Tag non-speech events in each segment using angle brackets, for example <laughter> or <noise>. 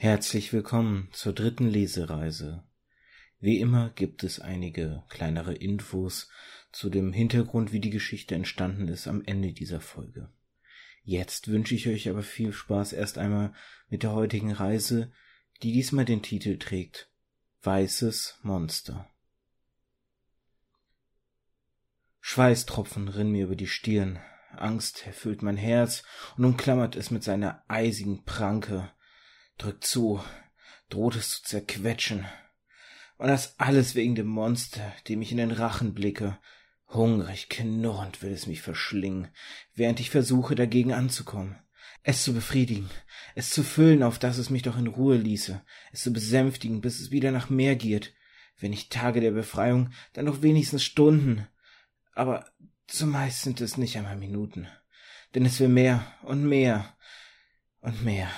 Herzlich willkommen zur dritten Lesereise. Wie immer gibt es einige kleinere Infos zu dem Hintergrund, wie die Geschichte entstanden ist, am Ende dieser Folge. Jetzt wünsche ich euch aber viel Spaß erst einmal mit der heutigen Reise, die diesmal den Titel trägt Weißes Monster. Schweißtropfen rinnen mir über die Stirn, Angst erfüllt mein Herz und umklammert es mit seiner eisigen Pranke, drückt zu, droht es zu zerquetschen. Und das alles wegen dem Monster, dem ich in den Rachen blicke. Hungrig, knurrend will es mich verschlingen, während ich versuche, dagegen anzukommen. Es zu befriedigen, es zu füllen, auf dass es mich doch in Ruhe ließe, es zu besänftigen, bis es wieder nach mehr giert. Wenn nicht Tage der Befreiung, dann doch wenigstens Stunden. Aber zumeist sind es nicht einmal Minuten. Denn es will mehr und mehr und mehr.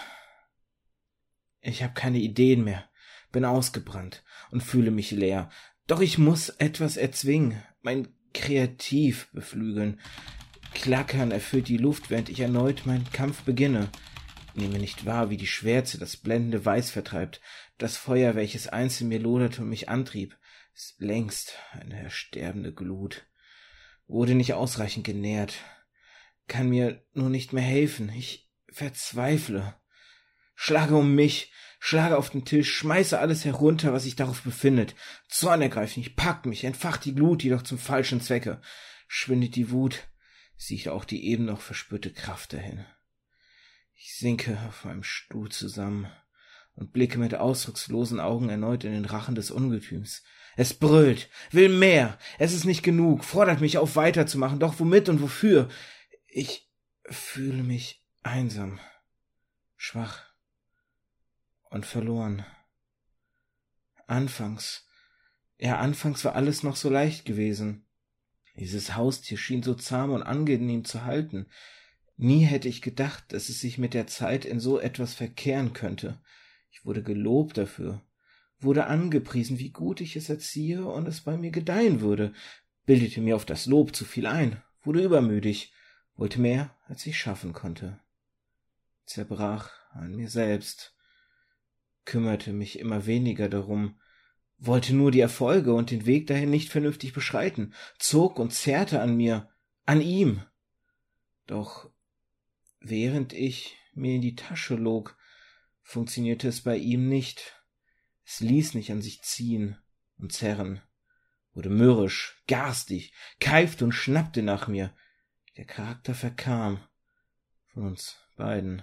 Ich habe keine Ideen mehr, bin ausgebrannt und fühle mich leer. Doch ich muss etwas erzwingen, mein Kreativ beflügeln. Klackern erfüllt die Luft, während ich erneut meinen Kampf beginne. Nehme nicht wahr, wie die Schwärze das blendende Weiß vertreibt, das Feuer, welches einst in mir loderte und mich antrieb, ist längst eine ersterbende Glut. Wurde nicht ausreichend genährt, kann mir nur nicht mehr helfen, ich verzweifle schlage um mich, schlage auf den Tisch, schmeiße alles herunter, was sich darauf befindet. Zorn ergreift mich, packt mich, entfacht die Glut, jedoch zum falschen Zwecke. Schwindet die Wut, sieht auch die eben noch verspürte Kraft dahin. Ich sinke auf meinem Stuhl zusammen und blicke mit ausdruckslosen Augen erneut in den Rachen des Ungetüms. Es brüllt, will mehr, es ist nicht genug, fordert mich auf weiterzumachen, doch womit und wofür? Ich fühle mich einsam, schwach und verloren. Anfangs, ja, anfangs war alles noch so leicht gewesen. Dieses Haustier schien so zahm und angenehm zu halten. Nie hätte ich gedacht, dass es sich mit der Zeit in so etwas verkehren könnte. Ich wurde gelobt dafür, wurde angepriesen, wie gut ich es erziehe und es bei mir gedeihen würde, bildete mir auf das Lob zu viel ein, wurde übermüdig, wollte mehr, als ich schaffen konnte. Zerbrach an mir selbst, kümmerte mich immer weniger darum, wollte nur die Erfolge und den Weg dahin nicht vernünftig beschreiten, zog und zerrte an mir, an ihm. Doch während ich mir in die Tasche log, funktionierte es bei ihm nicht. Es ließ nicht an sich ziehen und zerren, wurde mürrisch, garstig, keifte und schnappte nach mir. Der Charakter verkam von uns beiden.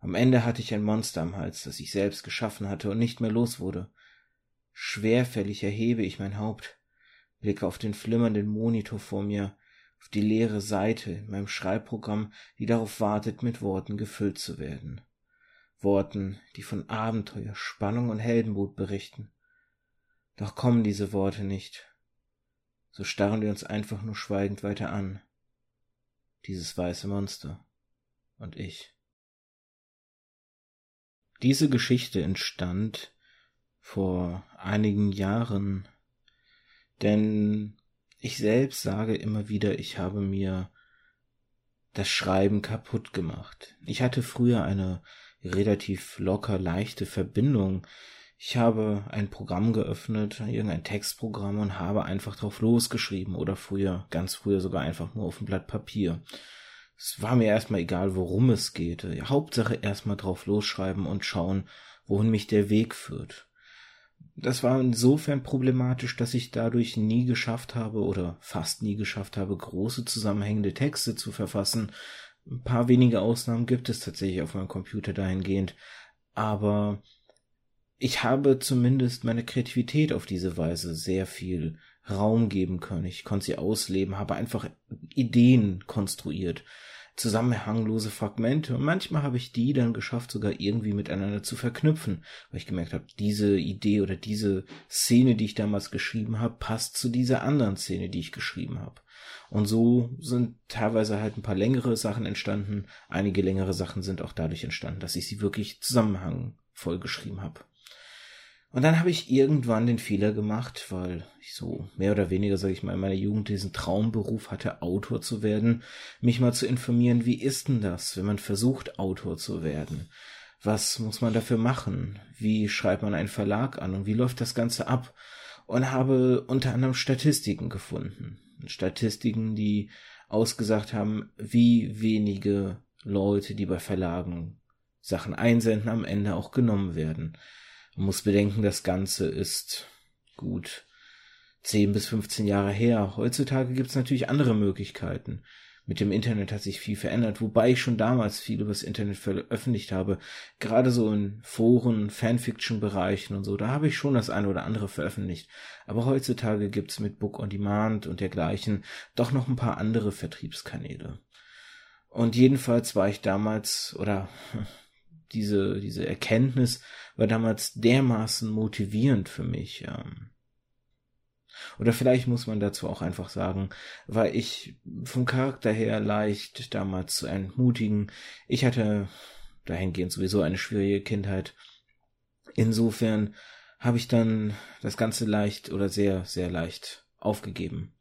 Am Ende hatte ich ein Monster am Hals, das ich selbst geschaffen hatte und nicht mehr los wurde. Schwerfällig erhebe ich mein Haupt, blicke auf den flimmernden Monitor vor mir, auf die leere Seite in meinem Schreibprogramm, die darauf wartet, mit Worten gefüllt zu werden. Worten, die von Abenteuer, Spannung und Heldenmut berichten. Doch kommen diese Worte nicht. So starren wir uns einfach nur schweigend weiter an. Dieses weiße Monster und ich. Diese Geschichte entstand vor einigen Jahren, denn ich selbst sage immer wieder, ich habe mir das Schreiben kaputt gemacht. Ich hatte früher eine relativ locker leichte Verbindung. Ich habe ein Programm geöffnet, irgendein Textprogramm und habe einfach drauf losgeschrieben oder früher, ganz früher sogar einfach nur auf ein Blatt Papier. Es war mir erstmal egal, worum es geht. Hauptsache erstmal drauf losschreiben und schauen, wohin mich der Weg führt. Das war insofern problematisch, dass ich dadurch nie geschafft habe oder fast nie geschafft habe, große zusammenhängende Texte zu verfassen. Ein paar wenige Ausnahmen gibt es tatsächlich auf meinem Computer dahingehend, aber ich habe zumindest meine Kreativität auf diese Weise sehr viel Raum geben können. Ich konnte sie ausleben, habe einfach Ideen konstruiert, zusammenhanglose Fragmente und manchmal habe ich die dann geschafft, sogar irgendwie miteinander zu verknüpfen, weil ich gemerkt habe, diese Idee oder diese Szene, die ich damals geschrieben habe, passt zu dieser anderen Szene, die ich geschrieben habe. Und so sind teilweise halt ein paar längere Sachen entstanden, einige längere Sachen sind auch dadurch entstanden, dass ich sie wirklich zusammenhangvoll geschrieben habe. Und dann habe ich irgendwann den Fehler gemacht, weil ich so mehr oder weniger, sage ich mal, in meiner Jugend diesen Traumberuf hatte, Autor zu werden, mich mal zu informieren, wie ist denn das, wenn man versucht, Autor zu werden? was muss man dafür machen? Wie schreibt man einen Verlag an und wie läuft das Ganze ab? Und habe unter anderem Statistiken gefunden. Statistiken, die ausgesagt haben, wie wenige Leute, die bei Verlagen Sachen einsenden, am Ende auch genommen werden. Man muss bedenken, das Ganze ist gut 10 bis 15 Jahre her. Heutzutage gibt es natürlich andere Möglichkeiten. Mit dem Internet hat sich viel verändert, wobei ich schon damals viel über das Internet veröffentlicht habe. Gerade so in Foren, Fanfiction-Bereichen und so, da habe ich schon das eine oder andere veröffentlicht. Aber heutzutage gibt's mit Book on Demand und dergleichen doch noch ein paar andere Vertriebskanäle. Und jedenfalls war ich damals, oder <laughs> diese, diese Erkenntnis war damals dermaßen motivierend für mich. Ähm, oder vielleicht muss man dazu auch einfach sagen, war ich vom Charakter her leicht damals zu entmutigen. Ich hatte dahingehend sowieso eine schwierige Kindheit. Insofern habe ich dann das Ganze leicht oder sehr, sehr leicht aufgegeben.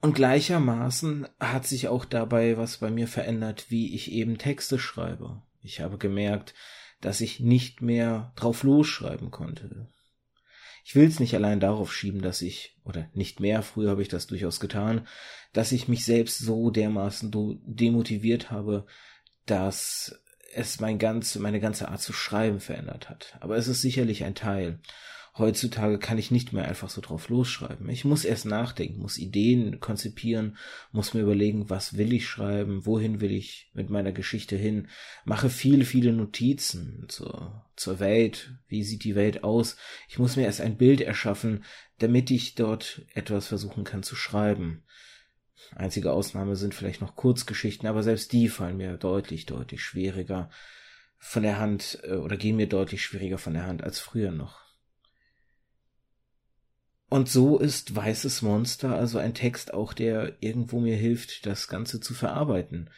Und gleichermaßen hat sich auch dabei was bei mir verändert, wie ich eben Texte schreibe. Ich habe gemerkt, dass ich nicht mehr drauf losschreiben konnte. Ich will es nicht allein darauf schieben, dass ich, oder nicht mehr, früher habe ich das durchaus getan, dass ich mich selbst so dermaßen demotiviert habe, dass es mein ganz, meine ganze Art zu schreiben verändert hat. Aber es ist sicherlich ein Teil. Heutzutage kann ich nicht mehr einfach so drauf losschreiben. Ich muss erst nachdenken, muss Ideen konzipieren, muss mir überlegen, was will ich schreiben, wohin will ich mit meiner Geschichte hin, mache viele, viele Notizen zur, zur Welt, wie sieht die Welt aus. Ich muss mir erst ein Bild erschaffen, damit ich dort etwas versuchen kann zu schreiben. Einzige Ausnahme sind vielleicht noch Kurzgeschichten, aber selbst die fallen mir deutlich, deutlich schwieriger von der Hand äh, oder gehen mir deutlich schwieriger von der Hand als früher noch. Und so ist Weißes Monster also ein Text auch, der irgendwo mir hilft, das Ganze zu verarbeiten.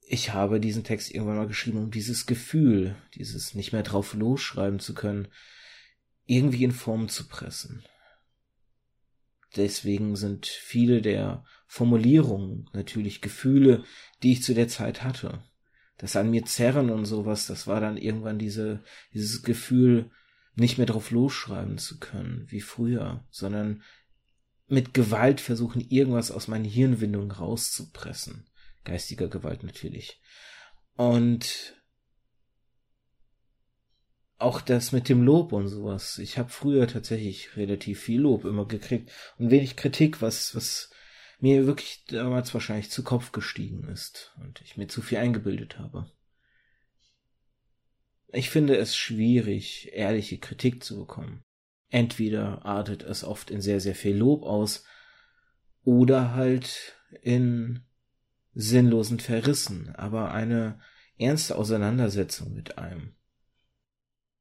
Ich habe diesen Text irgendwann mal geschrieben, um dieses Gefühl, dieses nicht mehr drauf losschreiben zu können, irgendwie in Form zu pressen. Deswegen sind viele der Formulierungen natürlich Gefühle, die ich zu der Zeit hatte. Das an mir zerren und sowas, das war dann irgendwann diese, dieses Gefühl, nicht mehr drauf losschreiben zu können, wie früher, sondern mit Gewalt versuchen, irgendwas aus meinen Hirnwindungen rauszupressen. Geistiger Gewalt natürlich. Und auch das mit dem Lob und sowas. Ich habe früher tatsächlich relativ viel Lob immer gekriegt und wenig Kritik, was, was mir wirklich damals wahrscheinlich zu Kopf gestiegen ist und ich mir zu viel eingebildet habe. Ich finde es schwierig, ehrliche Kritik zu bekommen. Entweder artet es oft in sehr, sehr viel Lob aus, oder halt in sinnlosen Verrissen, aber eine ernste Auseinandersetzung mit einem.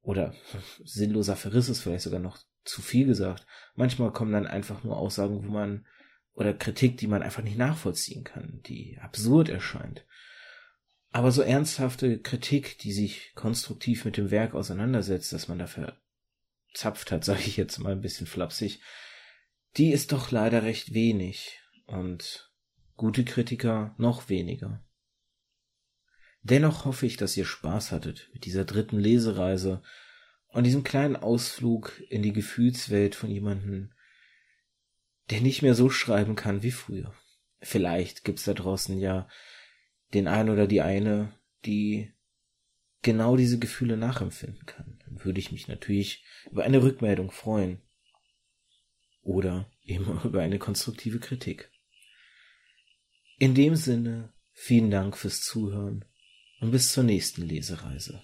Oder <laughs> sinnloser Verriss ist vielleicht sogar noch zu viel gesagt. Manchmal kommen dann einfach nur Aussagen, wo man, oder Kritik, die man einfach nicht nachvollziehen kann, die absurd erscheint. Aber so ernsthafte Kritik, die sich konstruktiv mit dem Werk auseinandersetzt, dass man dafür zapft hat, <laughs> sage ich jetzt mal ein bisschen flapsig, die ist doch leider recht wenig und gute Kritiker noch weniger. Dennoch hoffe ich, dass ihr Spaß hattet mit dieser dritten Lesereise und diesem kleinen Ausflug in die Gefühlswelt von jemandem, der nicht mehr so schreiben kann wie früher. Vielleicht gibt's da draußen ja den einen oder die eine, die genau diese Gefühle nachempfinden kann, dann würde ich mich natürlich über eine Rückmeldung freuen. Oder eben <laughs> über eine konstruktive Kritik. In dem Sinne, vielen Dank fürs Zuhören und bis zur nächsten Lesereise.